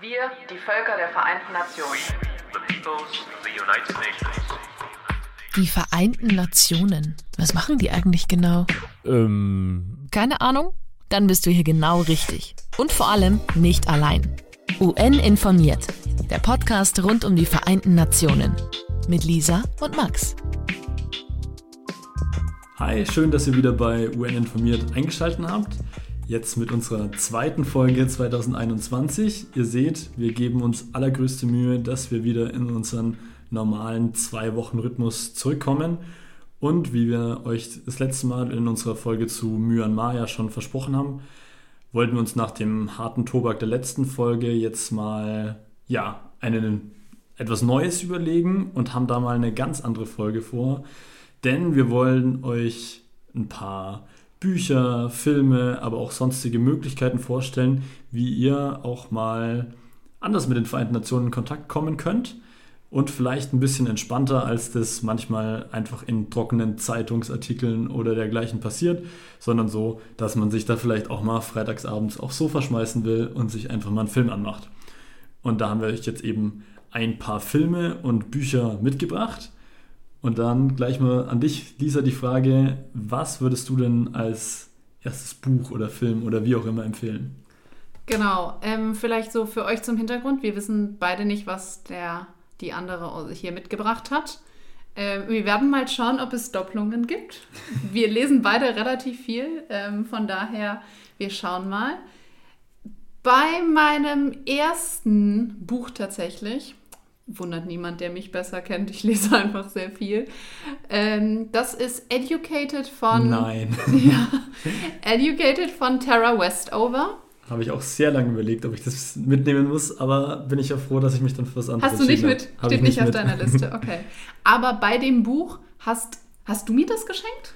Wir, die Völker der Vereinten Nationen. the peoples of the United Nations. Die Vereinten Nationen. Was machen die eigentlich genau? Ähm, Keine Ahnung? Dann bist du hier genau richtig. Und vor allem nicht allein. UN informiert. Der Podcast rund um die Vereinten Nationen. Mit Lisa und Max. hi, schön, dass ihr wieder bei UN informiert eingeschaltet habt. Jetzt mit unserer zweiten Folge 2021. Ihr seht, wir geben uns allergrößte Mühe, dass wir wieder in unseren normalen zwei Wochen Rhythmus zurückkommen. Und wie wir euch das letzte Mal in unserer Folge zu Myanmar ja schon versprochen haben, wollten wir uns nach dem harten Tobak der letzten Folge jetzt mal ja, einen, etwas Neues überlegen und haben da mal eine ganz andere Folge vor. Denn wir wollen euch ein paar Bücher, Filme, aber auch sonstige Möglichkeiten vorstellen, wie ihr auch mal anders mit den Vereinten Nationen in Kontakt kommen könnt und vielleicht ein bisschen entspannter, als das manchmal einfach in trockenen Zeitungsartikeln oder dergleichen passiert, sondern so, dass man sich da vielleicht auch mal freitagsabends aufs Sofa schmeißen will und sich einfach mal einen Film anmacht. Und da haben wir euch jetzt eben ein paar Filme und Bücher mitgebracht. Und dann gleich mal an dich, Lisa, die Frage, was würdest du denn als erstes Buch oder Film oder wie auch immer empfehlen? Genau, ähm, vielleicht so für euch zum Hintergrund. Wir wissen beide nicht, was der, die andere hier mitgebracht hat. Ähm, wir werden mal schauen, ob es Doppelungen gibt. Wir lesen beide relativ viel, ähm, von daher, wir schauen mal. Bei meinem ersten Buch tatsächlich, wundert niemand, der mich besser kennt, ich lese einfach sehr viel. Ähm, das ist Educated von. Nein. Ja, Educated von Tara Westover. Habe ich auch sehr lange überlegt, ob ich das mitnehmen muss, aber bin ich ja froh, dass ich mich dann für was anderes Hast du nicht mit? Habe Steht ich nicht auf mit. deiner Liste, okay. Aber bei dem Buch hast, hast du mir das geschenkt?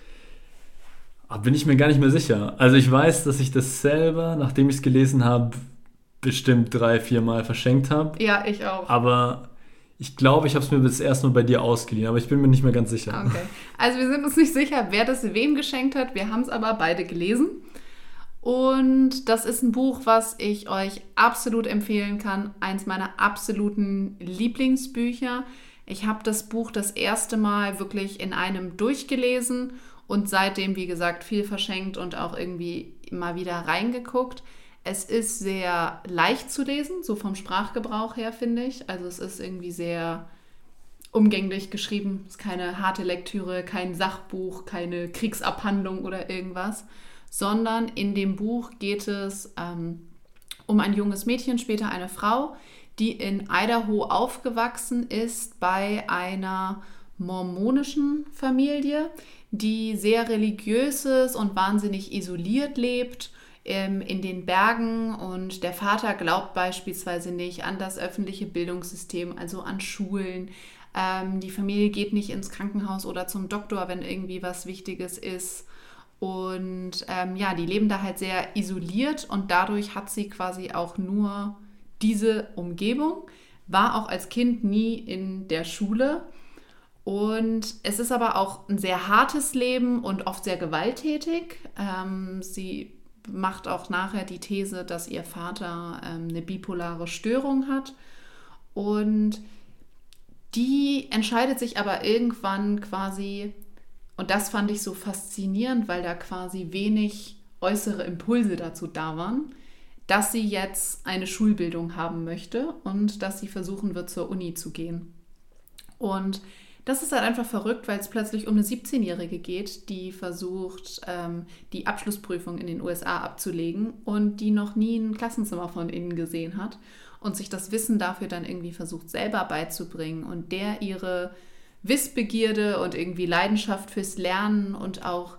Ah, Bin ich mir gar nicht mehr sicher. Also ich weiß, dass ich das selber, nachdem ich es gelesen habe, bestimmt drei, vier Mal verschenkt habe. Ja, ich auch. Aber ich glaube, ich habe es mir bis erst nur bei dir ausgeliehen, aber ich bin mir nicht mehr ganz sicher. Okay. Also wir sind uns nicht sicher, wer das wem geschenkt hat. Wir haben es aber beide gelesen. Und das ist ein Buch, was ich euch absolut empfehlen kann. Eins meiner absoluten Lieblingsbücher. Ich habe das Buch das erste Mal wirklich in einem durchgelesen und seitdem, wie gesagt, viel verschenkt und auch irgendwie mal wieder reingeguckt. Es ist sehr leicht zu lesen, so vom Sprachgebrauch her, finde ich. Also es ist irgendwie sehr umgänglich geschrieben. Es ist keine harte Lektüre, kein Sachbuch, keine Kriegsabhandlung oder irgendwas, sondern in dem Buch geht es ähm, um ein junges Mädchen, später eine Frau, die in Idaho aufgewachsen ist bei einer mormonischen Familie, die sehr religiös ist und wahnsinnig isoliert lebt in den Bergen und der Vater glaubt beispielsweise nicht an das öffentliche Bildungssystem, also an Schulen. Ähm, die Familie geht nicht ins Krankenhaus oder zum Doktor, wenn irgendwie was Wichtiges ist. Und ähm, ja, die leben da halt sehr isoliert und dadurch hat sie quasi auch nur diese Umgebung, war auch als Kind nie in der Schule. Und es ist aber auch ein sehr hartes Leben und oft sehr gewalttätig. Ähm, sie macht auch nachher die These, dass ihr Vater ähm, eine bipolare Störung hat. Und die entscheidet sich aber irgendwann quasi, und das fand ich so faszinierend, weil da quasi wenig äußere Impulse dazu da waren, dass sie jetzt eine Schulbildung haben möchte und dass sie versuchen wird, zur Uni zu gehen. Und das ist halt einfach verrückt, weil es plötzlich um eine 17-Jährige geht, die versucht, ähm, die Abschlussprüfung in den USA abzulegen und die noch nie ein Klassenzimmer von innen gesehen hat und sich das Wissen dafür dann irgendwie versucht selber beizubringen und der ihre Wissbegierde und irgendwie Leidenschaft fürs Lernen und auch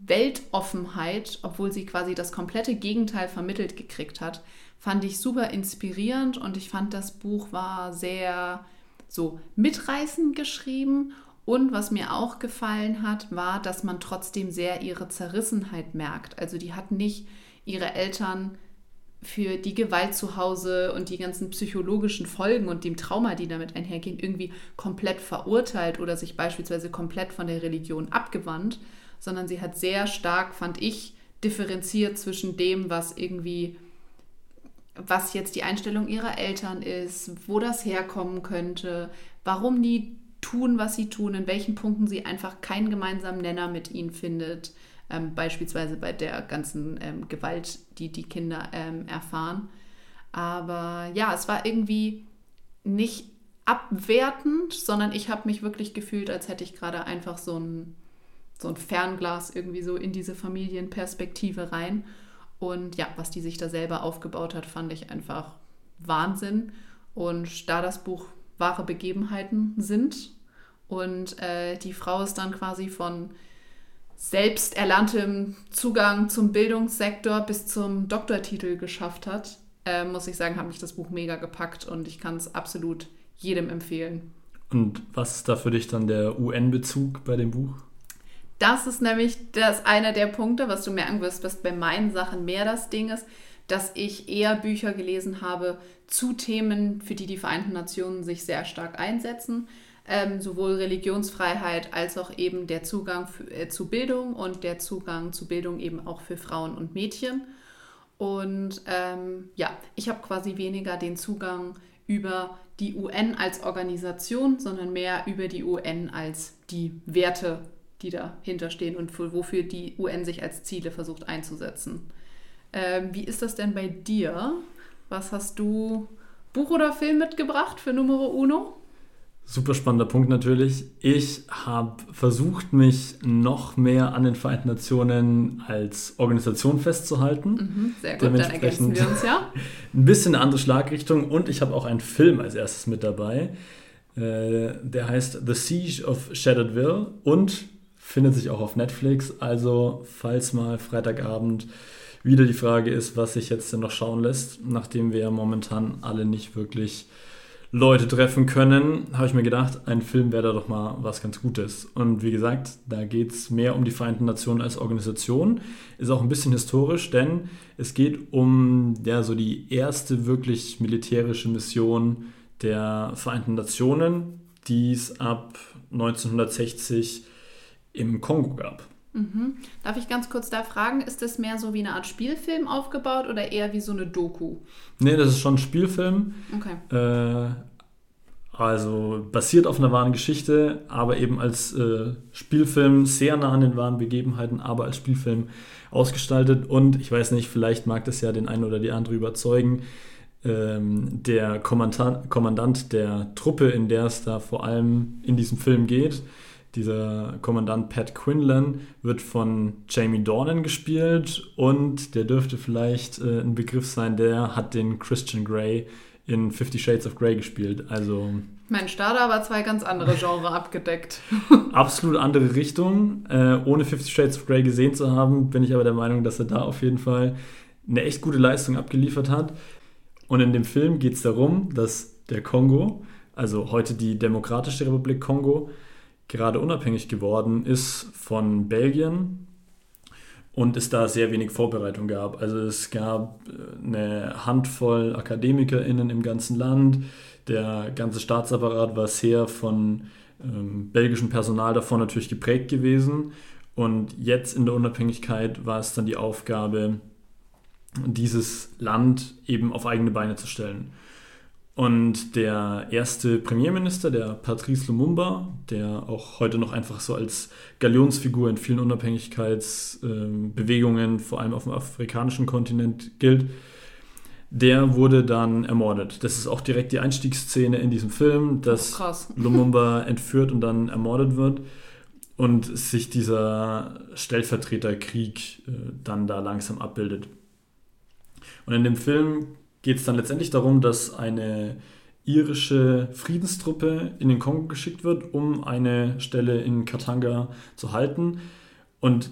Weltoffenheit, obwohl sie quasi das komplette Gegenteil vermittelt gekriegt hat, fand ich super inspirierend und ich fand, das Buch war sehr so mitreißend geschrieben. Und was mir auch gefallen hat, war, dass man trotzdem sehr ihre Zerrissenheit merkt. Also die hat nicht ihre Eltern für die Gewalt zu Hause und die ganzen psychologischen Folgen und dem Trauma, die damit einhergehen, irgendwie komplett verurteilt oder sich beispielsweise komplett von der Religion abgewandt, sondern sie hat sehr stark, fand ich, differenziert zwischen dem, was irgendwie was jetzt die Einstellung ihrer Eltern ist, wo das herkommen könnte, warum die tun, was sie tun, in welchen Punkten sie einfach keinen gemeinsamen Nenner mit ihnen findet. Ähm, beispielsweise bei der ganzen ähm, Gewalt, die die Kinder ähm, erfahren. Aber ja, es war irgendwie nicht abwertend, sondern ich habe mich wirklich gefühlt, als hätte ich gerade einfach so ein, so ein Fernglas irgendwie so in diese Familienperspektive rein. Und ja, was die sich da selber aufgebaut hat, fand ich einfach Wahnsinn. Und da das Buch wahre Begebenheiten sind und äh, die Frau ist dann quasi von selbst erlerntem Zugang zum Bildungssektor bis zum Doktortitel geschafft hat, äh, muss ich sagen, hat mich das Buch mega gepackt und ich kann es absolut jedem empfehlen. Und was ist da für dich dann der UN-Bezug bei dem Buch? Das ist nämlich das einer der Punkte, was du merken wirst, was bei meinen Sachen mehr das Ding ist, dass ich eher Bücher gelesen habe zu Themen, für die die Vereinten Nationen sich sehr stark einsetzen. Ähm, sowohl Religionsfreiheit als auch eben der Zugang für, äh, zu Bildung und der Zugang zu Bildung eben auch für Frauen und Mädchen. Und ähm, ja, ich habe quasi weniger den Zugang über die UN als Organisation, sondern mehr über die UN als die Werte, die dahinter stehen und für, wofür die UN sich als Ziele versucht einzusetzen. Ähm, wie ist das denn bei dir? Was hast du, Buch oder Film mitgebracht für Numero Uno? Super spannender Punkt natürlich. Ich habe versucht, mich noch mehr an den Vereinten Nationen als Organisation festzuhalten. Mhm, sehr gut, dann ergänzen wir uns ja. Ein bisschen eine andere Schlagrichtung und ich habe auch einen Film als erstes mit dabei. Äh, der heißt The Siege of Shatteredville und findet sich auch auf Netflix. Also, falls mal Freitagabend wieder die Frage ist, was sich jetzt denn noch schauen lässt, nachdem wir ja momentan alle nicht wirklich Leute treffen können, habe ich mir gedacht, ein Film wäre da doch mal was ganz Gutes. Und wie gesagt, da geht es mehr um die Vereinten Nationen als Organisation. Ist auch ein bisschen historisch, denn es geht um ja, so die erste wirklich militärische Mission der Vereinten Nationen, die es ab 1960 im Kongo gab. Mhm. Darf ich ganz kurz da fragen, ist das mehr so wie eine Art Spielfilm aufgebaut oder eher wie so eine Doku? Nee, das ist schon ein Spielfilm. Okay. Äh, also basiert auf einer wahren Geschichte, aber eben als äh, Spielfilm sehr nah an den wahren Begebenheiten, aber als Spielfilm ausgestaltet. Und ich weiß nicht, vielleicht mag das ja den einen oder die andere überzeugen. Ähm, der Kommandant, Kommandant der Truppe, in der es da vor allem in diesem Film geht, dieser Kommandant Pat Quinlan wird von Jamie Dornan gespielt und der dürfte vielleicht äh, ein Begriff sein, der hat den Christian Grey in Fifty Shades of Grey gespielt. Also Mensch, da hat aber zwei ganz andere Genre abgedeckt. absolut andere Richtung. Äh, ohne Fifty Shades of Grey gesehen zu haben, bin ich aber der Meinung, dass er da auf jeden Fall eine echt gute Leistung abgeliefert hat. Und in dem Film geht es darum, dass der Kongo, also heute die Demokratische Republik Kongo, gerade unabhängig geworden ist von Belgien und es da sehr wenig Vorbereitung gab. Also es gab äh, eine Handvoll AkademikerInnen im ganzen Land. Der ganze Staatsapparat war sehr von ähm, belgischem Personal davon natürlich geprägt gewesen. Und jetzt in der Unabhängigkeit war es dann die Aufgabe, dieses Land eben auf eigene Beine zu stellen. Und der erste Premierminister, der Patrice Lumumba, der auch heute noch einfach so als Galionsfigur in vielen Unabhängigkeitsbewegungen, vor allem auf dem afrikanischen Kontinent, gilt, der wurde dann ermordet. Das ist auch direkt die Einstiegsszene in diesem Film, dass oh, Lumumba entführt und dann ermordet wird und sich dieser Stellvertreterkrieg äh, dann da langsam abbildet. Und in dem Film geht es dann letztendlich darum, dass eine irische Friedenstruppe in den Kongo geschickt wird, um eine Stelle in Katanga zu halten. Und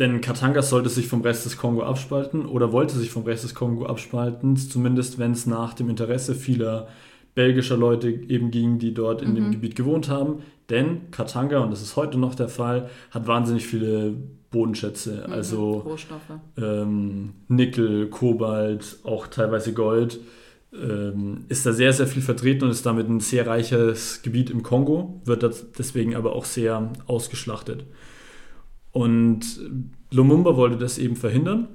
denn Katanga sollte sich vom Rest des Kongo abspalten oder wollte sich vom Rest des Kongo abspalten, zumindest wenn es nach dem Interesse vieler belgischer Leute eben ging, die dort in mhm. dem Gebiet gewohnt haben. Denn Katanga, und das ist heute noch der Fall, hat wahnsinnig viele Bodenschätze, mhm, also Rohstoffe. Ähm, Nickel, Kobalt, auch teilweise Gold. Ähm, ist da sehr, sehr viel vertreten und ist damit ein sehr reiches Gebiet im Kongo, wird deswegen aber auch sehr ausgeschlachtet. Und Lumumba wollte das eben verhindern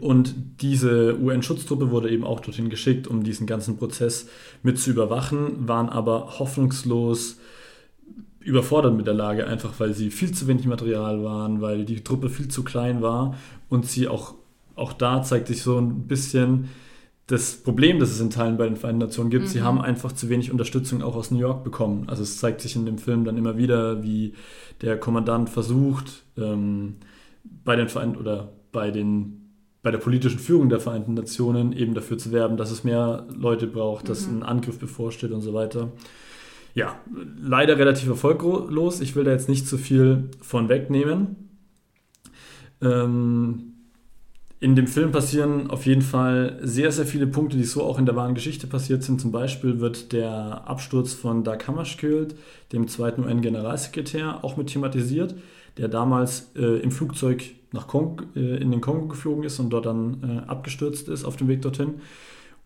Und diese UN-Schutztruppe wurde eben auch dorthin geschickt, um diesen ganzen Prozess mit zu überwachen, waren aber hoffnungslos überfordert mit der Lage, einfach weil sie viel zu wenig Material waren, weil die Truppe viel zu klein war und sie auch, auch da zeigt sich so ein bisschen das Problem, das es in Teilen bei den Vereinten Nationen gibt. Mhm. Sie haben einfach zu wenig Unterstützung auch aus New York bekommen. Also es zeigt sich in dem Film dann immer wieder, wie der Kommandant versucht, ähm, bei den Vereinten oder bei den bei der politischen Führung der Vereinten Nationen eben dafür zu werben, dass es mehr Leute braucht, dass mhm. ein Angriff bevorsteht und so weiter. Ja, leider relativ erfolglos. Ich will da jetzt nicht zu viel von wegnehmen. Ähm, in dem Film passieren auf jeden Fall sehr, sehr viele Punkte, die so auch in der wahren Geschichte passiert sind. Zum Beispiel wird der Absturz von Dag Hammarskjöld, dem zweiten UN-Generalsekretär, auch mit thematisiert, der damals äh, im Flugzeug nach Kong, äh, in den Kongo geflogen ist und dort dann äh, abgestürzt ist auf dem Weg dorthin.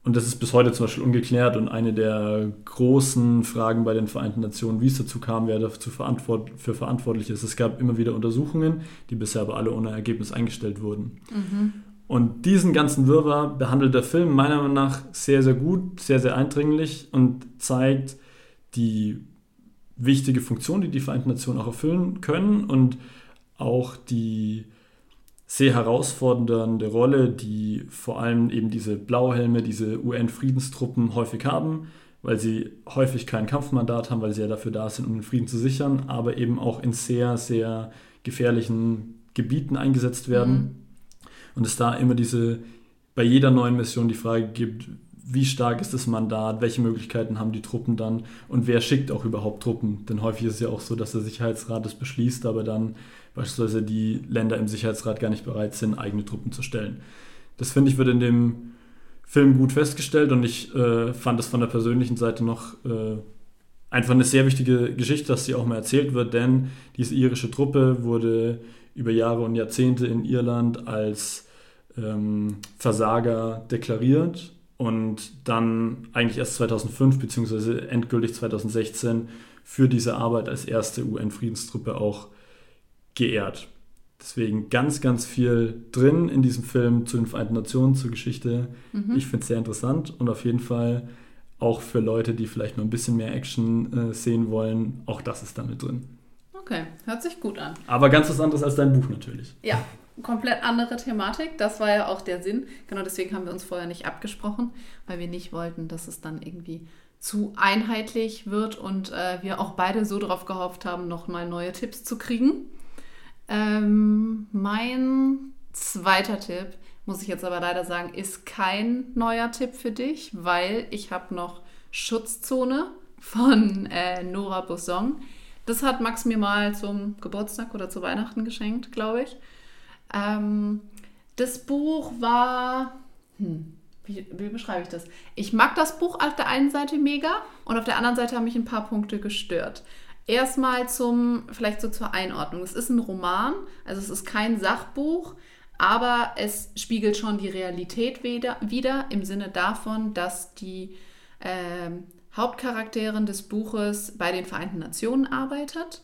Und das ist bis heute zum Beispiel ungeklärt und eine der großen Fragen bei den Vereinten Nationen, wie es dazu kam, wer dafür verantwort für verantwortlich ist. Es gab immer wieder Untersuchungen, die bisher aber alle ohne Ergebnis eingestellt wurden. Mhm. Und diesen ganzen Wirrwarr behandelt der Film meiner Meinung nach sehr, sehr gut, sehr, sehr eindringlich und zeigt die wichtige Funktion, die die Vereinten Nationen auch erfüllen können und auch die sehr herausfordernde Rolle, die vor allem eben diese Blauhelme, diese UN-Friedenstruppen häufig haben, weil sie häufig kein Kampfmandat haben, weil sie ja dafür da sind, um den Frieden zu sichern, aber eben auch in sehr, sehr gefährlichen Gebieten eingesetzt werden. Mhm. Und es da immer diese, bei jeder neuen Mission die Frage gibt, wie stark ist das Mandat, welche Möglichkeiten haben die Truppen dann und wer schickt auch überhaupt Truppen. Denn häufig ist es ja auch so, dass der Sicherheitsrat es beschließt, aber dann beispielsweise die Länder im Sicherheitsrat gar nicht bereit sind, eigene Truppen zu stellen. Das finde ich wird in dem Film gut festgestellt und ich äh, fand es von der persönlichen Seite noch äh, einfach eine sehr wichtige Geschichte, dass sie auch mal erzählt wird, denn diese irische Truppe wurde über Jahre und Jahrzehnte in Irland als ähm, Versager deklariert und dann eigentlich erst 2005 bzw. endgültig 2016 für diese Arbeit als erste UN-Friedenstruppe auch geehrt. Deswegen ganz, ganz viel drin in diesem Film zu den Vereinten Nationen, zur Geschichte. Mhm. Ich finde es sehr interessant und auf jeden Fall auch für Leute, die vielleicht noch ein bisschen mehr Action äh, sehen wollen, auch das ist damit drin. Okay, hört sich gut an. Aber ganz was anderes als dein Buch natürlich. Ja, komplett andere Thematik. Das war ja auch der Sinn. Genau deswegen haben wir uns vorher nicht abgesprochen, weil wir nicht wollten, dass es dann irgendwie zu einheitlich wird und äh, wir auch beide so darauf gehofft haben, nochmal neue Tipps zu kriegen. Ähm, mein zweiter Tipp, muss ich jetzt aber leider sagen, ist kein neuer Tipp für dich, weil ich habe noch Schutzzone von äh, Nora Bosson. Das hat Max mir mal zum Geburtstag oder zu Weihnachten geschenkt, glaube ich. Ähm, das Buch war. Hm, wie, wie, beschreibe ich das? Ich mag das Buch auf der einen Seite mega und auf der anderen Seite haben mich ein paar Punkte gestört. Erstmal zum, vielleicht so zur Einordnung. Es ist ein Roman, also es ist kein Sachbuch, aber es spiegelt schon die Realität wieder, wieder im Sinne davon, dass die äh, Hauptcharakterin des Buches bei den Vereinten Nationen arbeitet.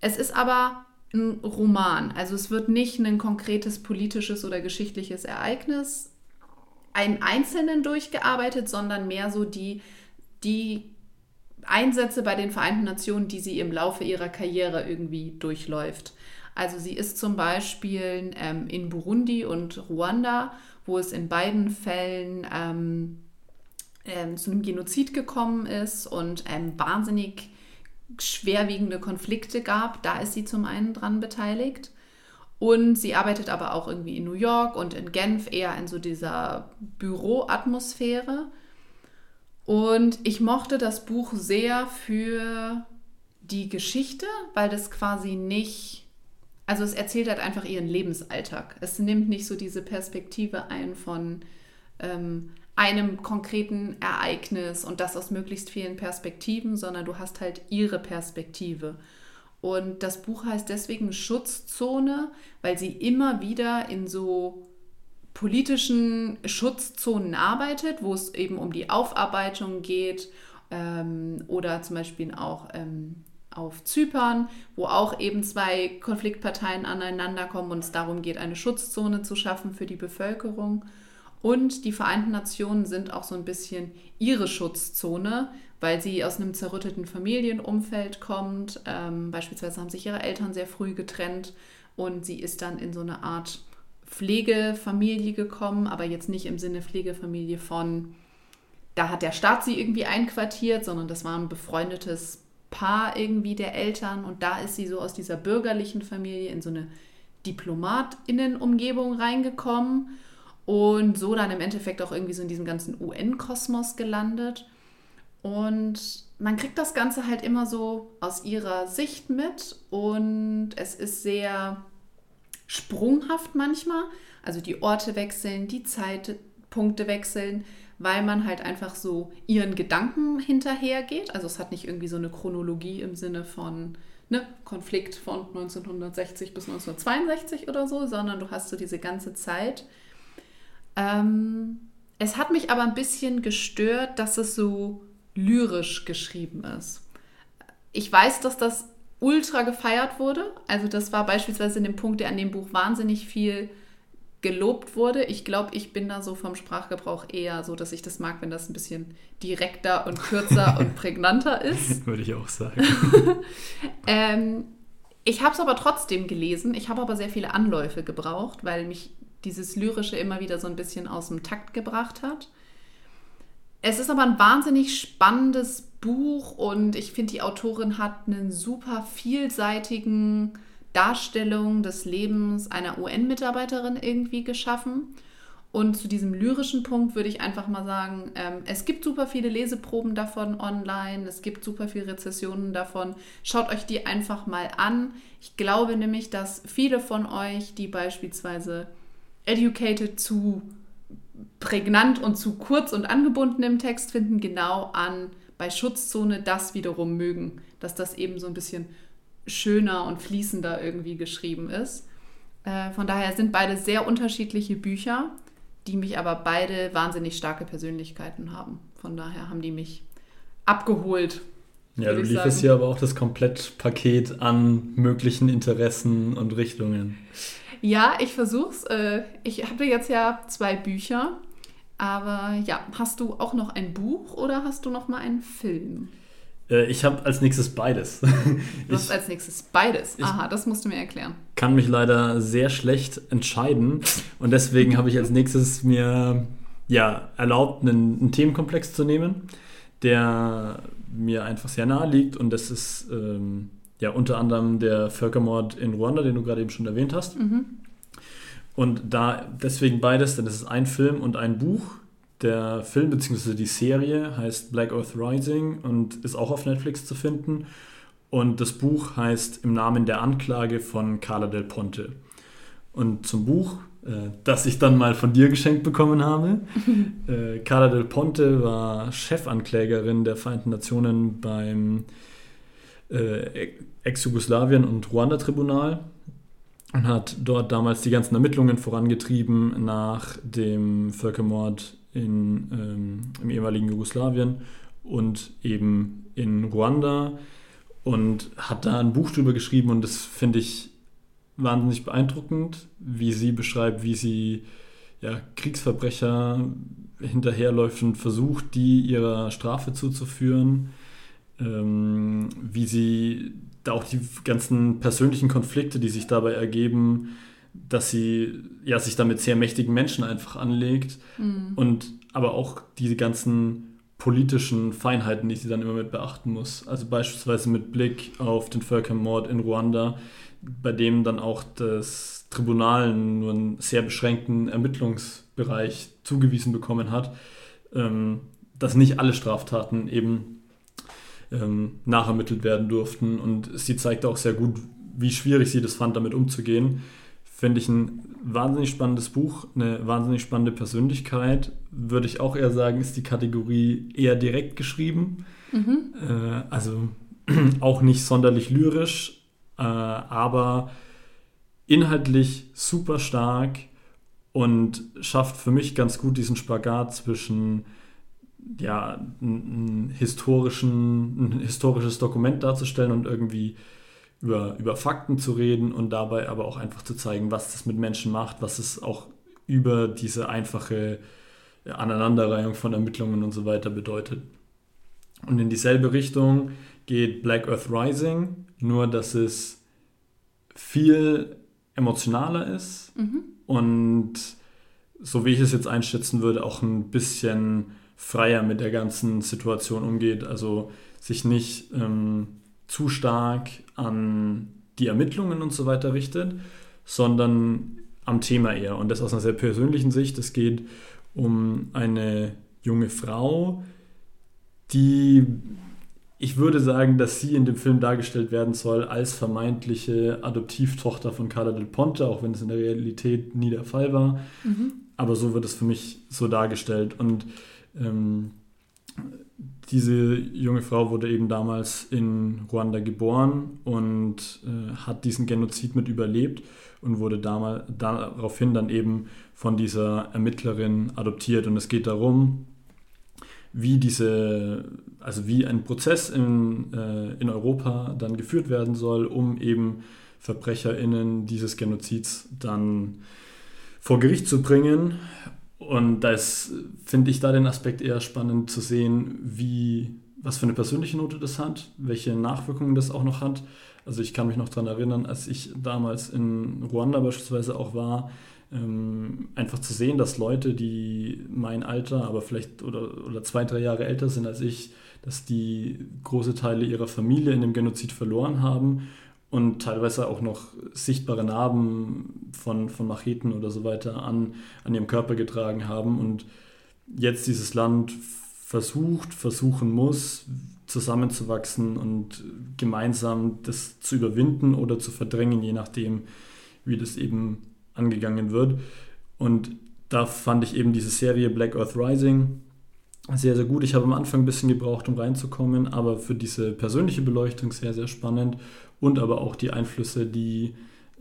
Es ist aber ein Roman, also es wird nicht ein konkretes politisches oder geschichtliches Ereignis im Einzelnen durchgearbeitet, sondern mehr so die, die Einsätze bei den Vereinten Nationen, die sie im Laufe ihrer Karriere irgendwie durchläuft. Also sie ist zum Beispiel ähm, in Burundi und Ruanda, wo es in beiden Fällen ähm, ähm, zu einem Genozid gekommen ist und ähm, wahnsinnig schwerwiegende Konflikte gab. Da ist sie zum einen dran beteiligt. Und sie arbeitet aber auch irgendwie in New York und in Genf eher in so dieser Büroatmosphäre. Und ich mochte das Buch sehr für die Geschichte, weil das quasi nicht, also es erzählt halt einfach ihren Lebensalltag. Es nimmt nicht so diese Perspektive ein von ähm, einem konkreten Ereignis und das aus möglichst vielen Perspektiven, sondern du hast halt ihre Perspektive. Und das Buch heißt deswegen Schutzzone, weil sie immer wieder in so politischen Schutzzonen arbeitet, wo es eben um die Aufarbeitung geht ähm, oder zum Beispiel auch ähm, auf Zypern, wo auch eben zwei Konfliktparteien aneinander kommen und es darum geht, eine Schutzzone zu schaffen für die Bevölkerung. Und die Vereinten Nationen sind auch so ein bisschen ihre Schutzzone, weil sie aus einem zerrütteten Familienumfeld kommt. Ähm, beispielsweise haben sich ihre Eltern sehr früh getrennt und sie ist dann in so eine Art Pflegefamilie gekommen, aber jetzt nicht im Sinne Pflegefamilie von, da hat der Staat sie irgendwie einquartiert, sondern das war ein befreundetes Paar irgendwie der Eltern und da ist sie so aus dieser bürgerlichen Familie in so eine Diplomatinnenumgebung reingekommen und so dann im Endeffekt auch irgendwie so in diesem ganzen UN-Kosmos gelandet. Und man kriegt das Ganze halt immer so aus ihrer Sicht mit und es ist sehr sprunghaft manchmal. Also die Orte wechseln, die Zeitpunkte wechseln, weil man halt einfach so ihren Gedanken hinterhergeht. Also es hat nicht irgendwie so eine Chronologie im Sinne von ne, Konflikt von 1960 bis 1962 oder so, sondern du hast so diese ganze Zeit. Ähm, es hat mich aber ein bisschen gestört, dass es so lyrisch geschrieben ist. Ich weiß, dass das ultra gefeiert wurde. Also das war beispielsweise in dem Punkt, der an dem Buch wahnsinnig viel gelobt wurde. Ich glaube, ich bin da so vom Sprachgebrauch eher so, dass ich das mag, wenn das ein bisschen direkter und kürzer und prägnanter ist. Würde ich auch sagen. ähm, ich habe es aber trotzdem gelesen. Ich habe aber sehr viele Anläufe gebraucht, weil mich dieses Lyrische immer wieder so ein bisschen aus dem Takt gebracht hat. Es ist aber ein wahnsinnig spannendes Buch und ich finde, die Autorin hat einen super vielseitigen Darstellung des Lebens einer UN-Mitarbeiterin irgendwie geschaffen. Und zu diesem lyrischen Punkt würde ich einfach mal sagen, ähm, es gibt super viele Leseproben davon online, es gibt super viele Rezessionen davon. Schaut euch die einfach mal an. Ich glaube nämlich, dass viele von euch, die beispielsweise Educated zu prägnant und zu kurz und angebunden im Text finden, genau an bei Schutzzone das wiederum mögen, dass das eben so ein bisschen schöner und fließender irgendwie geschrieben ist. Äh, von daher sind beide sehr unterschiedliche Bücher, die mich aber beide wahnsinnig starke Persönlichkeiten haben. Von daher haben die mich abgeholt. Ja, du lieferst hier aber auch das Komplettpaket an möglichen Interessen und Richtungen. Ja, ich versuch's. Äh, ich habe jetzt ja zwei Bücher. Aber ja, hast du auch noch ein Buch oder hast du noch mal einen Film? Äh, ich habe als nächstes beides. Du hast als nächstes beides. Aha, das musst du mir erklären. Kann mich leider sehr schlecht entscheiden und deswegen habe ich als nächstes mir ja erlaubt, einen, einen, Themenkomplex zu nehmen, der mir einfach sehr nahe liegt und das ist ähm, ja unter anderem der Völkermord in Ruanda, den du gerade eben schon erwähnt hast. Mhm. Und da deswegen beides, denn es ist ein Film und ein Buch. Der Film bzw. die Serie heißt Black Earth Rising und ist auch auf Netflix zu finden. Und das Buch heißt Im Namen der Anklage von Carla Del Ponte. Und zum Buch, äh, das ich dann mal von dir geschenkt bekommen habe. äh, Carla Del Ponte war Chefanklägerin der Vereinten Nationen beim äh, Ex-Jugoslawien- und Ruanda-Tribunal und hat dort damals die ganzen Ermittlungen vorangetrieben nach dem Völkermord in, ähm, im ehemaligen Jugoslawien und eben in Ruanda und hat da ein Buch drüber geschrieben und das finde ich wahnsinnig beeindruckend, wie sie beschreibt, wie sie ja, Kriegsverbrecher hinterherläuft und versucht, die ihrer Strafe zuzuführen, ähm, wie sie da auch die ganzen persönlichen Konflikte, die sich dabei ergeben, dass sie ja, sich da mit sehr mächtigen Menschen einfach anlegt mhm. und aber auch diese ganzen politischen Feinheiten, die sie dann immer mit beachten muss. Also beispielsweise mit Blick auf den Völkermord in Ruanda, bei dem dann auch das Tribunal nur einen sehr beschränkten Ermittlungsbereich zugewiesen bekommen hat, ähm, dass nicht alle Straftaten eben ähm, nachermittelt werden durften. Und sie zeigte auch sehr gut, wie schwierig sie das fand, damit umzugehen. Finde ich ein wahnsinnig spannendes Buch, eine wahnsinnig spannende Persönlichkeit. Würde ich auch eher sagen, ist die Kategorie eher direkt geschrieben. Mhm. Äh, also auch nicht sonderlich lyrisch, äh, aber inhaltlich super stark und schafft für mich ganz gut diesen Spagat zwischen ja, ein, ein, historischen, ein historisches Dokument darzustellen und irgendwie über, über Fakten zu reden und dabei aber auch einfach zu zeigen, was das mit Menschen macht, was es auch über diese einfache Aneinanderreihung von Ermittlungen und so weiter bedeutet. Und in dieselbe Richtung geht Black Earth Rising, nur dass es viel emotionaler ist mhm. und so wie ich es jetzt einschätzen würde, auch ein bisschen freier mit der ganzen Situation umgeht. Also sich nicht ähm, zu stark an die Ermittlungen und so weiter richtet, sondern am Thema eher. Und das aus einer sehr persönlichen Sicht. Es geht um eine junge Frau, die, ich würde sagen, dass sie in dem Film dargestellt werden soll als vermeintliche Adoptivtochter von Carla del Ponte, auch wenn es in der Realität nie der Fall war. Mhm. Aber so wird es für mich so dargestellt. Und ähm, diese junge Frau wurde eben damals in Ruanda geboren und äh, hat diesen Genozid mit überlebt und wurde damals, daraufhin dann eben von dieser Ermittlerin adoptiert. Und es geht darum, wie diese, also wie ein Prozess in, äh, in Europa dann geführt werden soll, um eben VerbrecherInnen dieses Genozids dann vor Gericht zu bringen. Und da finde ich da den Aspekt eher spannend zu sehen, wie, was für eine persönliche Note das hat, welche Nachwirkungen das auch noch hat. Also ich kann mich noch daran erinnern, als ich damals in Ruanda beispielsweise auch war, ähm, einfach zu sehen, dass Leute, die mein Alter, aber vielleicht oder, oder zwei, drei Jahre älter sind als ich, dass die große Teile ihrer Familie in dem Genozid verloren haben und teilweise auch noch sichtbare Narben von, von Macheten oder so weiter an, an ihrem Körper getragen haben und jetzt dieses Land versucht, versuchen muss, zusammenzuwachsen und gemeinsam das zu überwinden oder zu verdrängen, je nachdem, wie das eben angegangen wird. Und da fand ich eben diese Serie Black Earth Rising sehr, sehr gut. Ich habe am Anfang ein bisschen gebraucht, um reinzukommen, aber für diese persönliche Beleuchtung sehr, sehr spannend und aber auch die Einflüsse, die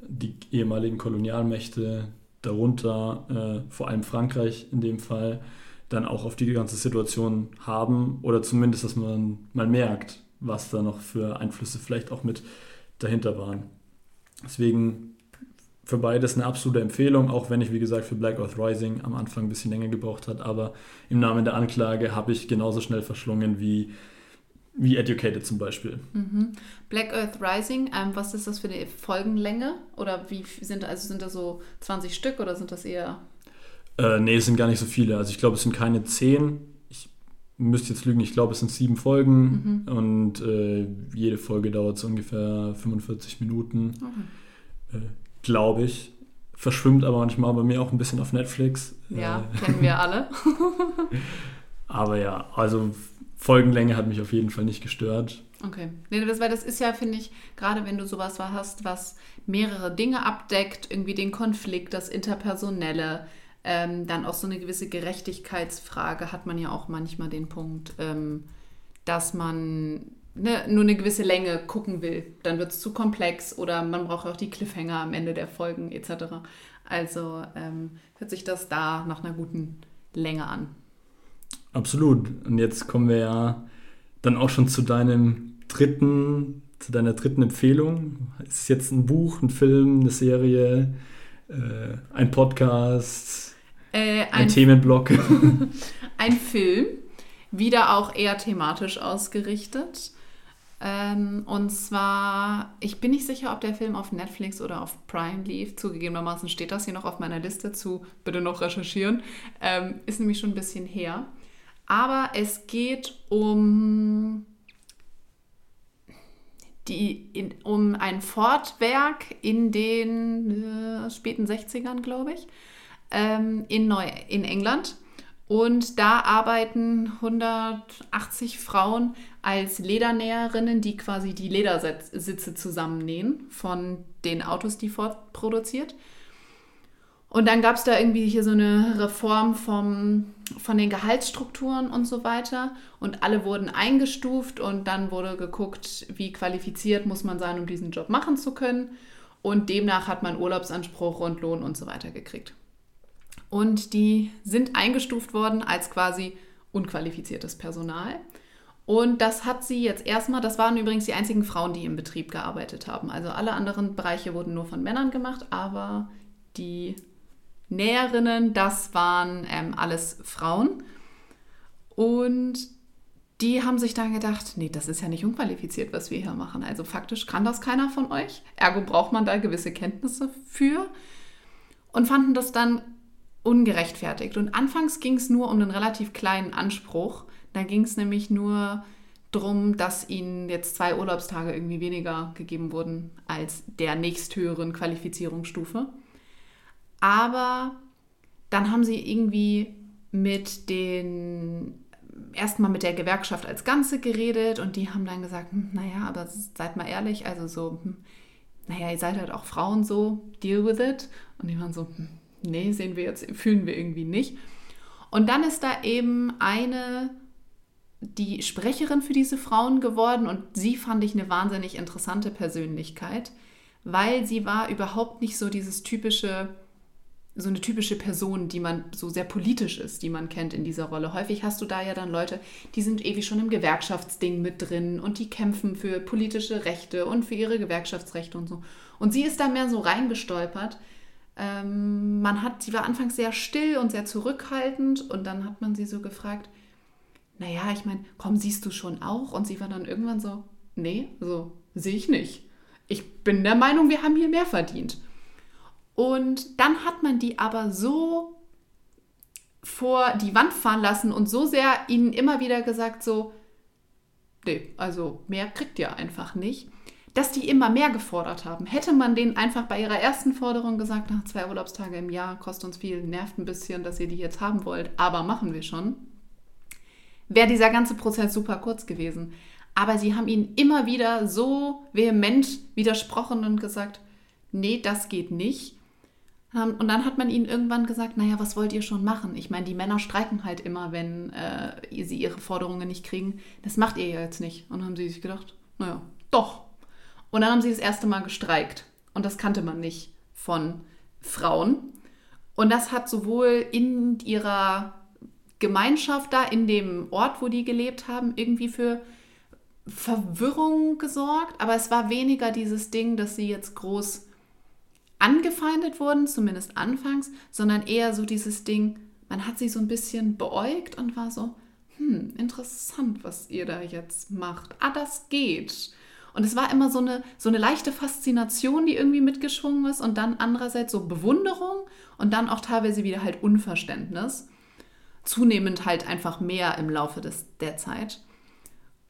die ehemaligen Kolonialmächte, darunter äh, vor allem Frankreich in dem Fall, dann auch auf die ganze Situation haben oder zumindest, dass man mal merkt, was da noch für Einflüsse vielleicht auch mit dahinter waren. Deswegen für beides eine absolute Empfehlung, auch wenn ich, wie gesagt, für Black Earth Rising am Anfang ein bisschen länger gebraucht hat. Aber im Namen der Anklage habe ich genauso schnell verschlungen wie, wie Educated zum Beispiel. Mhm. Black Earth Rising, ähm, was ist das für eine Folgenlänge? Oder wie sind, also sind das so 20 Stück oder sind das eher. Äh, nee, es sind gar nicht so viele. Also ich glaube, es sind keine 10. Ich müsste jetzt lügen, ich glaube, es sind sieben Folgen mhm. und äh, jede Folge dauert so ungefähr 45 Minuten. Okay. Äh, glaube ich. Verschwimmt aber manchmal bei mir auch ein bisschen auf Netflix. Ja, äh, kennen wir alle. aber ja, also Folgenlänge hat mich auf jeden Fall nicht gestört. Okay. Nee, das, weil das ist ja, finde ich, gerade wenn du sowas hast, was mehrere Dinge abdeckt, irgendwie den Konflikt, das Interpersonelle, ähm, dann auch so eine gewisse Gerechtigkeitsfrage, hat man ja auch manchmal den Punkt, ähm, dass man ne, nur eine gewisse Länge gucken will. Dann wird es zu komplex oder man braucht auch die Cliffhanger am Ende der Folgen etc. Also ähm, hört sich das da nach einer guten Länge an. Absolut. Und jetzt kommen wir ja dann auch schon zu deinem dritten, zu deiner dritten Empfehlung. Ist es jetzt ein Buch, ein Film, eine Serie, äh, ein Podcast, äh, ein, ein Themenblock? ein Film, wieder auch eher thematisch ausgerichtet. Ähm, und zwar, ich bin nicht sicher, ob der Film auf Netflix oder auf Prime lief. Zugegebenermaßen steht das hier noch auf meiner Liste zu, bitte noch recherchieren. Ähm, ist nämlich schon ein bisschen her. Aber es geht um, die, in, um ein Fortwerk in den äh, späten 60ern, glaube ich, ähm, in, Neu in England und da arbeiten 180 Frauen als Ledernäherinnen, die quasi die Ledersitze zusammennähen von den Autos, die Ford produziert. Und dann gab es da irgendwie hier so eine Reform vom, von den Gehaltsstrukturen und so weiter. Und alle wurden eingestuft und dann wurde geguckt, wie qualifiziert muss man sein, um diesen Job machen zu können. Und demnach hat man Urlaubsanspruch und Lohn und so weiter gekriegt. Und die sind eingestuft worden als quasi unqualifiziertes Personal. Und das hat sie jetzt erstmal, das waren übrigens die einzigen Frauen, die im Betrieb gearbeitet haben. Also alle anderen Bereiche wurden nur von Männern gemacht, aber die Näherinnen, das waren ähm, alles Frauen. Und die haben sich dann gedacht, nee, das ist ja nicht unqualifiziert, was wir hier machen. Also faktisch kann das keiner von euch. Ergo braucht man da gewisse Kenntnisse für. Und fanden das dann ungerechtfertigt. Und anfangs ging es nur um einen relativ kleinen Anspruch. Da ging es nämlich nur darum, dass ihnen jetzt zwei Urlaubstage irgendwie weniger gegeben wurden als der nächsthöheren Qualifizierungsstufe. Aber dann haben sie irgendwie mit den erstmal mit der Gewerkschaft als Ganze geredet und die haben dann gesagt, hm, naja, aber seid mal ehrlich, also so, hm, naja, ihr seid halt auch Frauen so, deal with it. Und die waren so, hm, nee, sehen wir jetzt, fühlen wir irgendwie nicht. Und dann ist da eben eine, die Sprecherin für diese Frauen geworden und sie fand ich eine wahnsinnig interessante Persönlichkeit, weil sie war überhaupt nicht so dieses typische, so eine typische Person, die man so sehr politisch ist, die man kennt in dieser Rolle. Häufig hast du da ja dann Leute, die sind ewig schon im Gewerkschaftsding mit drin und die kämpfen für politische Rechte und für ihre Gewerkschaftsrechte und so. Und sie ist da mehr so reingestolpert. Ähm, man hat, sie war anfangs sehr still und sehr zurückhaltend und dann hat man sie so gefragt, naja, ich meine, komm, siehst du schon auch? Und sie war dann irgendwann so, nee, so sehe ich nicht. Ich bin der Meinung, wir haben hier mehr verdient. Und dann hat man die aber so vor die Wand fahren lassen und so sehr ihnen immer wieder gesagt, so, nee, also mehr kriegt ihr einfach nicht, dass die immer mehr gefordert haben. Hätte man denen einfach bei ihrer ersten Forderung gesagt, nach zwei Urlaubstage im Jahr kostet uns viel, nervt ein bisschen, dass ihr die jetzt haben wollt, aber machen wir schon, wäre dieser ganze Prozess super kurz gewesen. Aber sie haben ihnen immer wieder so vehement widersprochen und gesagt, nee, das geht nicht. Ähm, und dann hat man ihnen irgendwann gesagt, naja, was wollt ihr schon machen? Ich meine, die Männer streiken halt immer, wenn äh, sie ihre Forderungen nicht kriegen. Das macht ihr ja jetzt nicht. Und dann haben sie sich gedacht, naja, doch. Und dann haben sie das erste Mal gestreikt. Und das kannte man nicht von Frauen. Und das hat sowohl in ihrer Gemeinschaft da, in dem Ort, wo die gelebt haben, irgendwie für Verwirrung gesorgt. Aber es war weniger dieses Ding, dass sie jetzt groß angefeindet wurden, zumindest anfangs, sondern eher so dieses Ding, man hat sie so ein bisschen beäugt und war so, hm, interessant, was ihr da jetzt macht. Ah, das geht. Und es war immer so eine, so eine leichte Faszination, die irgendwie mitgeschwungen ist und dann andererseits so Bewunderung und dann auch teilweise wieder halt Unverständnis. Zunehmend halt einfach mehr im Laufe des, der Zeit.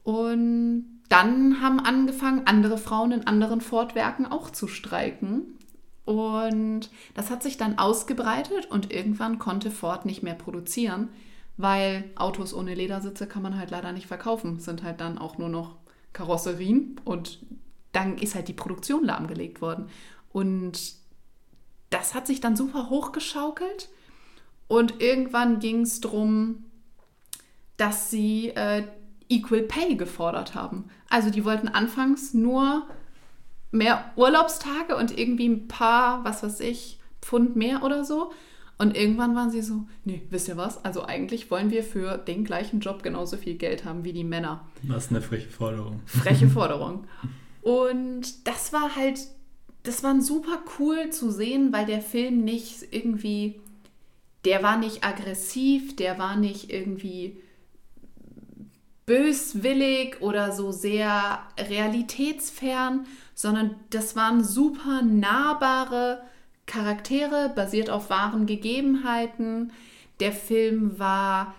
Und dann haben angefangen, andere Frauen in anderen Fortwerken auch zu streiken. Und das hat sich dann ausgebreitet und irgendwann konnte Ford nicht mehr produzieren, weil Autos ohne Ledersitze kann man halt leider nicht verkaufen. sind halt dann auch nur noch Karosserien und dann ist halt die Produktion lahmgelegt worden. Und das hat sich dann super hochgeschaukelt und irgendwann ging es darum, dass sie äh, Equal Pay gefordert haben. Also die wollten anfangs nur mehr Urlaubstage und irgendwie ein paar, was weiß ich, Pfund mehr oder so. Und irgendwann waren sie so, nee, wisst ihr was? Also eigentlich wollen wir für den gleichen Job genauso viel Geld haben wie die Männer. Das ist eine freche Forderung. Freche Forderung. Und das war halt, das war super cool zu sehen, weil der Film nicht irgendwie, der war nicht aggressiv, der war nicht irgendwie böswillig oder so sehr realitätsfern, sondern das waren super nahbare Charaktere, basiert auf wahren Gegebenheiten. Der Film war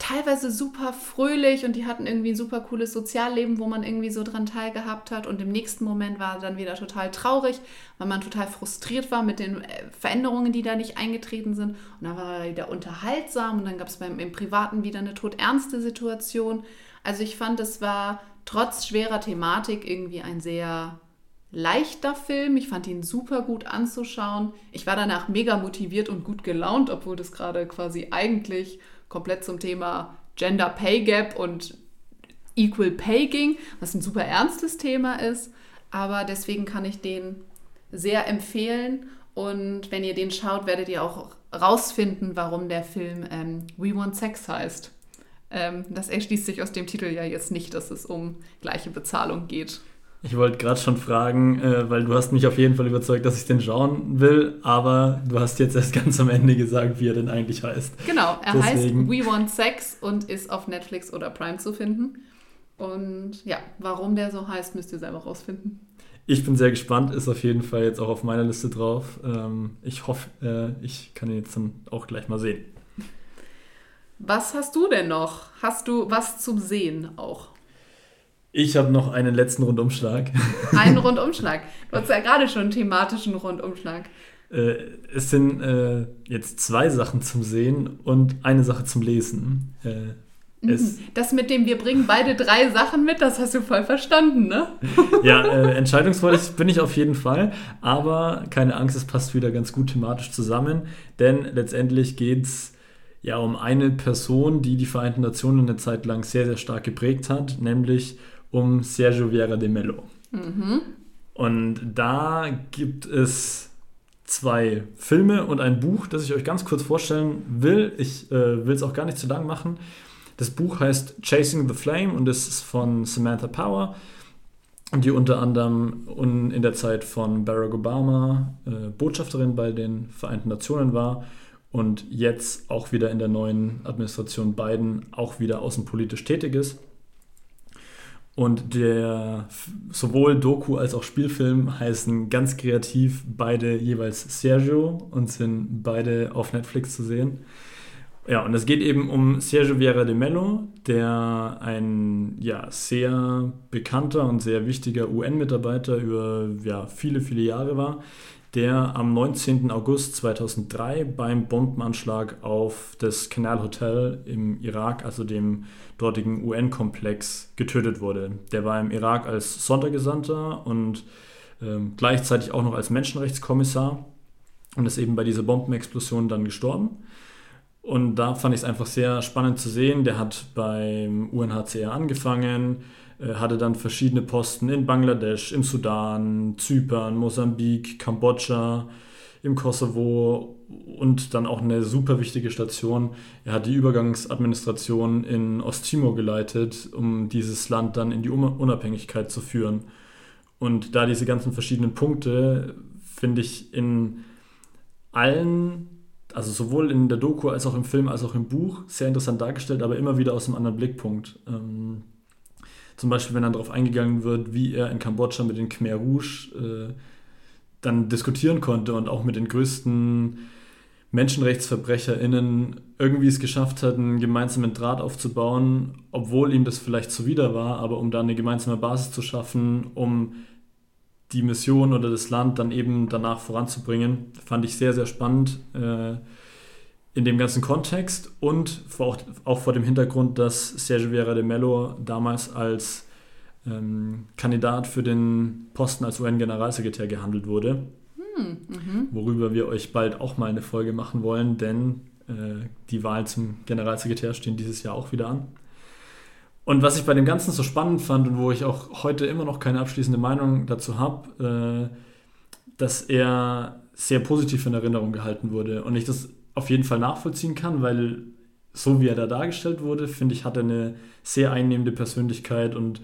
teilweise super fröhlich und die hatten irgendwie ein super cooles Sozialleben, wo man irgendwie so dran teilgehabt hat. Und im nächsten Moment war er dann wieder total traurig, weil man total frustriert war mit den äh, Veränderungen, die da nicht eingetreten sind. Und dann war er wieder unterhaltsam und dann gab es beim im Privaten wieder eine todernste Situation. Also ich fand, es war trotz schwerer Thematik irgendwie ein sehr leichter Film. Ich fand ihn super gut anzuschauen. Ich war danach mega motiviert und gut gelaunt, obwohl das gerade quasi eigentlich komplett zum Thema Gender Pay Gap und Equal Pay ging, was ein super ernstes Thema ist. Aber deswegen kann ich den sehr empfehlen. Und wenn ihr den schaut, werdet ihr auch rausfinden, warum der Film ähm, We Want Sex heißt. Ähm, das erschließt sich aus dem Titel ja jetzt nicht, dass es um gleiche Bezahlung geht. Ich wollte gerade schon fragen, äh, weil du hast mich auf jeden Fall überzeugt, dass ich den schauen will, aber du hast jetzt erst ganz am Ende gesagt, wie er denn eigentlich heißt. Genau, er Deswegen- heißt We Want Sex und ist auf Netflix oder Prime zu finden. Und ja, warum der so heißt, müsst ihr selber rausfinden. Ich bin sehr gespannt, ist auf jeden Fall jetzt auch auf meiner Liste drauf. Ähm, ich hoffe, äh, ich kann ihn jetzt dann auch gleich mal sehen. Was hast du denn noch? Hast du was zum Sehen auch? Ich habe noch einen letzten Rundumschlag. Einen Rundumschlag. Du hast ja gerade schon einen thematischen Rundumschlag. Äh, es sind äh, jetzt zwei Sachen zum Sehen und eine Sache zum Lesen. Äh, es, Das mit dem, wir bringen beide drei Sachen mit, das hast du voll verstanden, ne? ja, äh, entscheidungsfreudig bin ich auf jeden Fall, aber keine Angst, es passt wieder ganz gut thematisch zusammen, denn letztendlich geht es ja um eine Person, die die Vereinten Nationen eine Zeit lang sehr, sehr stark geprägt hat, nämlich um Sergio Vieira de Mello. Und da gibt es zwei Filme und ein Buch, das ich euch ganz kurz vorstellen will. Ich äh, will es auch gar nicht zu lang machen. Das Buch heißt Chasing the Flame und es ist von Samantha Power, die unter anderem in der Zeit von Barack Obama äh, Botschafterin bei den Vereinten Nationen war und jetzt auch wieder in der neuen Administration Biden auch wieder außenpolitisch tätig ist. Und der sowohl Doku als auch Spielfilm heißen ganz kreativ beide jeweils Sergio und sind beide auf Netflix zu sehen. Ja, und es geht eben um Sergio Vieira de Mello, der ein ja, sehr bekannter und sehr wichtiger UN-Mitarbeiter über ja, viele, viele Jahre war, der am 19. August 2003 beim Bombenanschlag auf das Canal Hotel im Irak, also dem dortigen UN-Komplex, getötet wurde. Der war im Irak als Sondergesandter und ähm, gleichzeitig auch noch als Menschenrechtskommissar und ist eben bei dieser Bombenexplosion dann gestorben. Und da fand ich es einfach sehr spannend zu sehen. Der hat beim UNHCR angefangen, hatte dann verschiedene Posten in Bangladesch, im Sudan, Zypern, Mosambik, Kambodscha, im Kosovo und dann auch eine super wichtige Station. Er hat die Übergangsadministration in Osttimor geleitet, um dieses Land dann in die Un- Unabhängigkeit zu führen. Und da diese ganzen verschiedenen Punkte, finde ich, in allen also sowohl in der Doku als auch im Film als auch im Buch sehr interessant dargestellt, aber immer wieder aus einem anderen Blickpunkt. Ähm, zum Beispiel, wenn dann darauf eingegangen wird, wie er in Kambodscha mit den Khmer Rouge äh, dann diskutieren konnte und auch mit den größten MenschenrechtsverbrecherInnen irgendwie es geschafft hat, einen gemeinsamen Draht aufzubauen, obwohl ihm das vielleicht zuwider war, aber um da eine gemeinsame Basis zu schaffen, um die Mission oder das Land dann eben danach voranzubringen, fand ich sehr, sehr spannend. Äh, in dem ganzen Kontext und vor, auch, auch vor dem Hintergrund, dass Sergio Vieira de Mello damals als ähm, Kandidat für den Posten als UN-Generalsekretär gehandelt wurde, worüber wir euch bald auch mal eine Folge machen wollen, denn äh, die Wahlen zum Generalsekretär stehen dieses Jahr auch wieder an. Und was ich bei dem Ganzen so spannend fand und wo ich auch heute immer noch keine abschließende Meinung dazu habe, äh, dass er sehr positiv in Erinnerung gehalten wurde und ich das auf jeden Fall nachvollziehen kann, weil so wie er da dargestellt wurde, finde ich, hat er eine sehr einnehmende Persönlichkeit und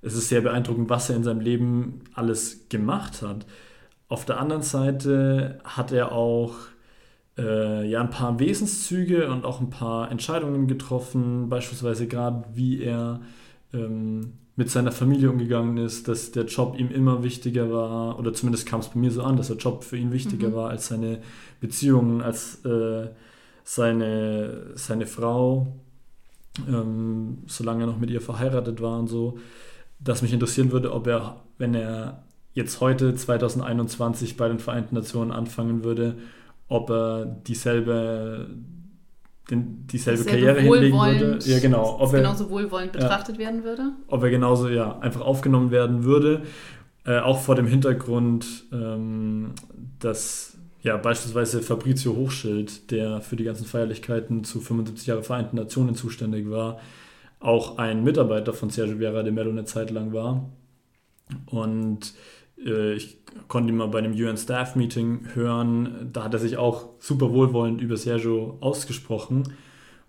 es ist sehr beeindruckend, was er in seinem Leben alles gemacht hat. Auf der anderen Seite hat er auch äh, ja, ein paar Wesenszüge und auch ein paar Entscheidungen getroffen, beispielsweise gerade wie er ähm, mit seiner Familie umgegangen ist, dass der Job ihm immer wichtiger war, oder zumindest kam es bei mir so an, dass der Job für ihn wichtiger war als seine Beziehungen, als äh, seine, seine Frau, ähm, solange er noch mit ihr verheiratet war und so, dass mich interessieren würde, ob er, wenn er jetzt heute 2021 bei den Vereinten Nationen anfangen würde, ob er dieselbe, den, dieselbe Karriere hinlegen würde. Ja, genau. Ob er, genauso wohlwollend betrachtet werden würde. ob er genauso ja, einfach aufgenommen werden würde. Äh, auch vor dem Hintergrund, ähm, dass ja, beispielsweise Fabrizio Hochschild, der für die ganzen Feierlichkeiten zu 75 Jahre Vereinten Nationen zuständig war, auch ein Mitarbeiter von Sergio Vieira de Mello eine Zeit lang war. Und ich konnte ihn mal bei einem UN Staff Meeting hören. Da hat er sich auch super wohlwollend über Sergio ausgesprochen.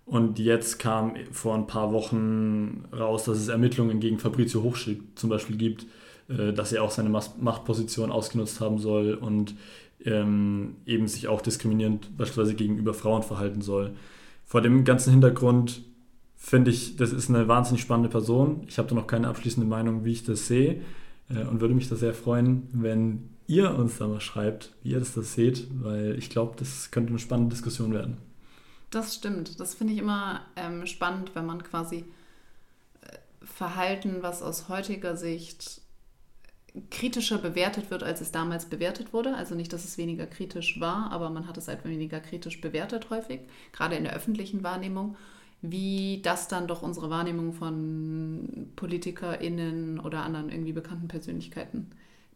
Und jetzt kam vor ein paar Wochen raus, dass es Ermittlungen gegen Fabrizio Hochschild zum Beispiel gibt, äh, dass er auch seine Machtposition ausgenutzt haben soll und ähm, eben sich auch diskriminierend beispielsweise gegenüber Frauen verhalten soll. Vor dem ganzen Hintergrund finde ich, das ist eine wahnsinnig spannende Person. Ich habe da noch keine abschließende Meinung, wie ich das sehe äh, und würde mich da sehr freuen, wenn ihr uns da mal schreibt, wie ihr das, das seht, weil ich glaube, das könnte eine spannende Diskussion werden. Das stimmt. Das finde ich immer ähm, spannend, wenn man quasi äh, Verhalten, was aus heutiger Sicht kritischer bewertet wird, als es damals bewertet wurde. Also nicht, dass es weniger kritisch war, aber man hat es halt weniger kritisch bewertet häufig, gerade in der öffentlichen Wahrnehmung, wie das dann doch unsere Wahrnehmung von PolitikerInnen oder anderen irgendwie bekannten Persönlichkeiten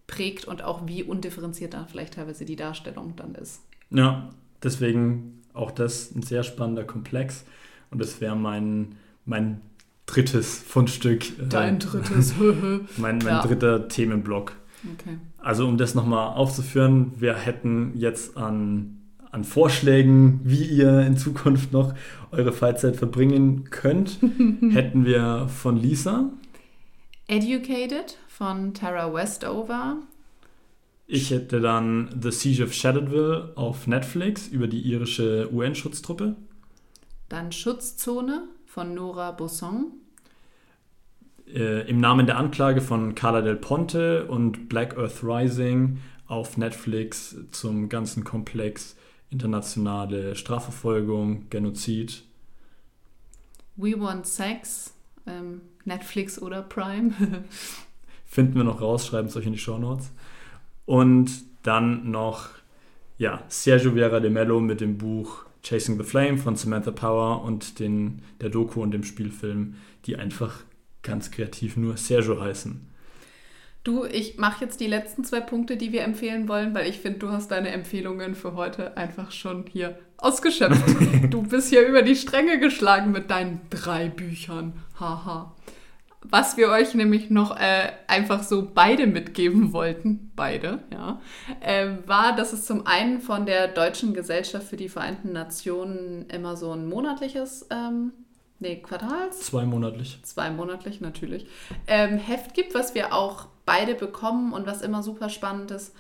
prägt und auch wie undifferenziert da vielleicht teilweise die Darstellung dann ist. Ja, deswegen auch das ein sehr spannender Komplex und das wäre mein, mein drittes Fundstück. Äh, Dein drittes. mein mein ja. dritter Themenblock. Okay. Also um das nochmal aufzuführen, wir hätten jetzt an, an Vorschlägen, wie ihr in Zukunft noch eure Freizeit verbringen könnt, hätten wir von Lisa. Educated von Tara Westover. Ich hätte dann The Siege of Shadowville auf Netflix über die irische UN-Schutztruppe. Dann Schutzzone von Nora Bosson. Äh, Im Namen der Anklage von Carla Del Ponte und Black Earth Rising auf Netflix zum ganzen Komplex internationale Strafverfolgung, Genozid. We Want Sex, ähm, Netflix oder Prime. Finden wir noch raus, schreiben es euch in die Show Notes. Und dann noch ja, Sergio Vieira de Mello mit dem Buch Chasing the Flame von Samantha Power und den, der Doku und dem Spielfilm, die einfach ganz kreativ nur Sergio heißen. Du, ich mache jetzt die letzten zwei Punkte, die wir empfehlen wollen, weil ich finde, du hast deine Empfehlungen für heute einfach schon hier ausgeschöpft. du bist hier über die Stränge geschlagen mit deinen drei Büchern. Haha. Was wir euch nämlich noch äh, einfach so beide mitgeben wollten, beide, ja, äh, war, dass es zum einen von der Deutschen Gesellschaft für die Vereinten Nationen immer so ein monatliches, ähm, nee, Quartals? Zweimonatlich. Zweimonatlich, natürlich. Ähm, Heft gibt, was wir auch beide bekommen und was immer super spannend ist,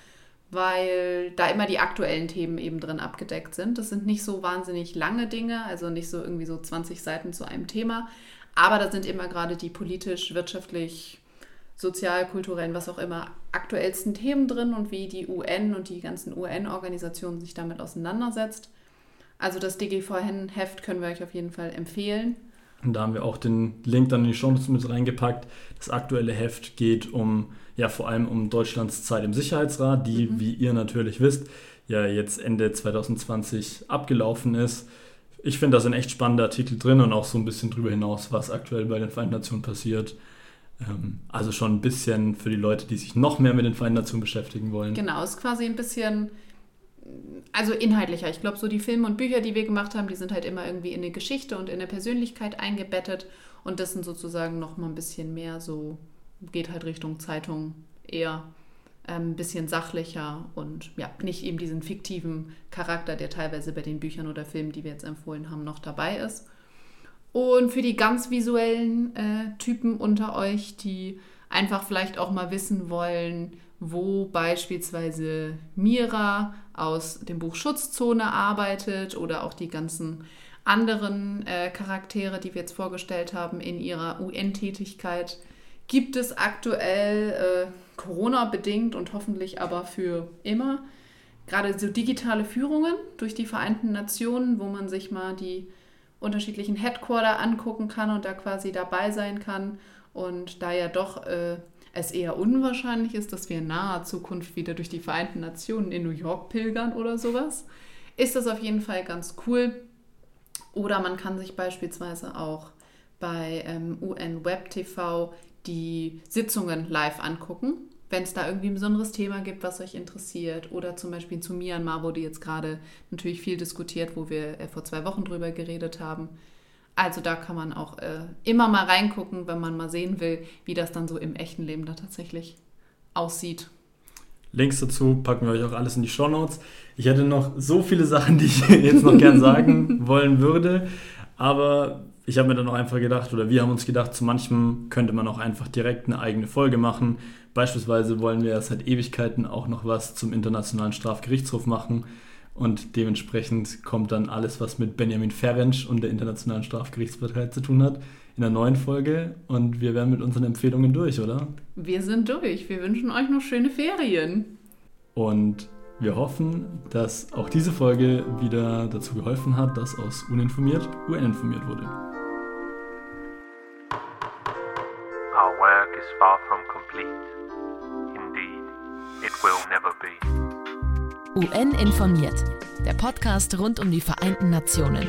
weil da immer die aktuellen Themen eben drin abgedeckt sind. Das sind nicht so wahnsinnig lange Dinge, also nicht so irgendwie so 20 Seiten zu einem Thema, aber da sind immer gerade die politisch, wirtschaftlich, sozial, kulturellen, was auch immer, aktuellsten Themen drin und wie die UN und die ganzen UN-Organisationen sich damit auseinandersetzt. Also das DGVN-Heft können wir euch auf jeden Fall empfehlen. Und da haben wir auch den Link dann in die Show Notes mit reingepackt. Das aktuelle Heft geht um, ja, vor allem um Deutschlands Zeit im Sicherheitsrat, die, mhm. wie ihr natürlich wisst, ja jetzt Ende 2020 abgelaufen ist ich finde, da sind echt spannende Artikel drin und auch so ein bisschen drüber hinaus, was aktuell bei den Vereinten Nationen passiert. Ähm, also schon ein bisschen für die Leute, die sich noch mehr mit den Vereinten Nationen beschäftigen wollen. Genau, es ist quasi ein bisschen, also inhaltlicher. Ich glaube, so die Filme und Bücher, die wir gemacht haben, die sind halt immer irgendwie in eine Geschichte und in eine Persönlichkeit eingebettet. Und das sind sozusagen noch mal ein bisschen mehr so, geht halt Richtung Zeitung eher ein ähm, bisschen sachlicher und ja, nicht eben diesen fiktiven Charakter, der teilweise bei den Büchern oder Filmen, die wir jetzt empfohlen haben, noch dabei ist. Und für die ganz visuellen äh, Typen unter euch, die einfach vielleicht auch mal wissen wollen, wo beispielsweise Mira aus dem Buch Schutzzone arbeitet oder auch die ganzen anderen äh, Charaktere, die wir jetzt vorgestellt haben in ihrer UN-Tätigkeit, gibt es aktuell äh, Corona-bedingt und hoffentlich aber für immer gerade so digitale Führungen durch die Vereinten Nationen, wo man sich mal die unterschiedlichen Headquarter angucken kann und da quasi dabei sein kann. Und da ja doch äh, es eher unwahrscheinlich ist, dass wir in naher Zukunft wieder durch die Vereinten Nationen in New York pilgern oder sowas, ist das auf jeden Fall ganz cool. Oder man kann sich beispielsweise auch bei ähm, UN Web TV die Sitzungen live angucken, wenn es da irgendwie ein besonderes Thema gibt, was euch interessiert. Oder zum Beispiel zu Myanmar wurde jetzt gerade natürlich viel diskutiert, wo wir äh, vor zwei Wochen drüber geredet haben. Also da kann man auch äh, immer mal reingucken, wenn man mal sehen will, wie das dann so im echten Leben da tatsächlich aussieht. Links dazu packen wir euch auch alles in die Show Notes. Ich hätte noch so viele Sachen, die ich jetzt noch gern sagen wollen würde. Aber ich habe mir dann auch einfach gedacht, oder wir haben uns gedacht, zu manchem könnte man auch einfach direkt eine eigene Folge machen. Beispielsweise wollen wir ja seit Ewigkeiten auch noch was zum Internationalen Strafgerichtshof machen. Und dementsprechend kommt dann alles, was mit Benjamin Ferenc und der Internationalen Strafgerichtsbarkeit zu tun hat, in der neuen Folge. Und wir werden mit unseren Empfehlungen durch, oder? Wir sind durch. Wir wünschen euch noch schöne Ferien. Und wir hoffen, dass auch diese Folge wieder dazu geholfen hat, dass aus uninformiert UN-informiert wurde. Our work is far from complete. Indeed, it will never be. UN informiert, der Podcast rund um die Vereinten Nationen.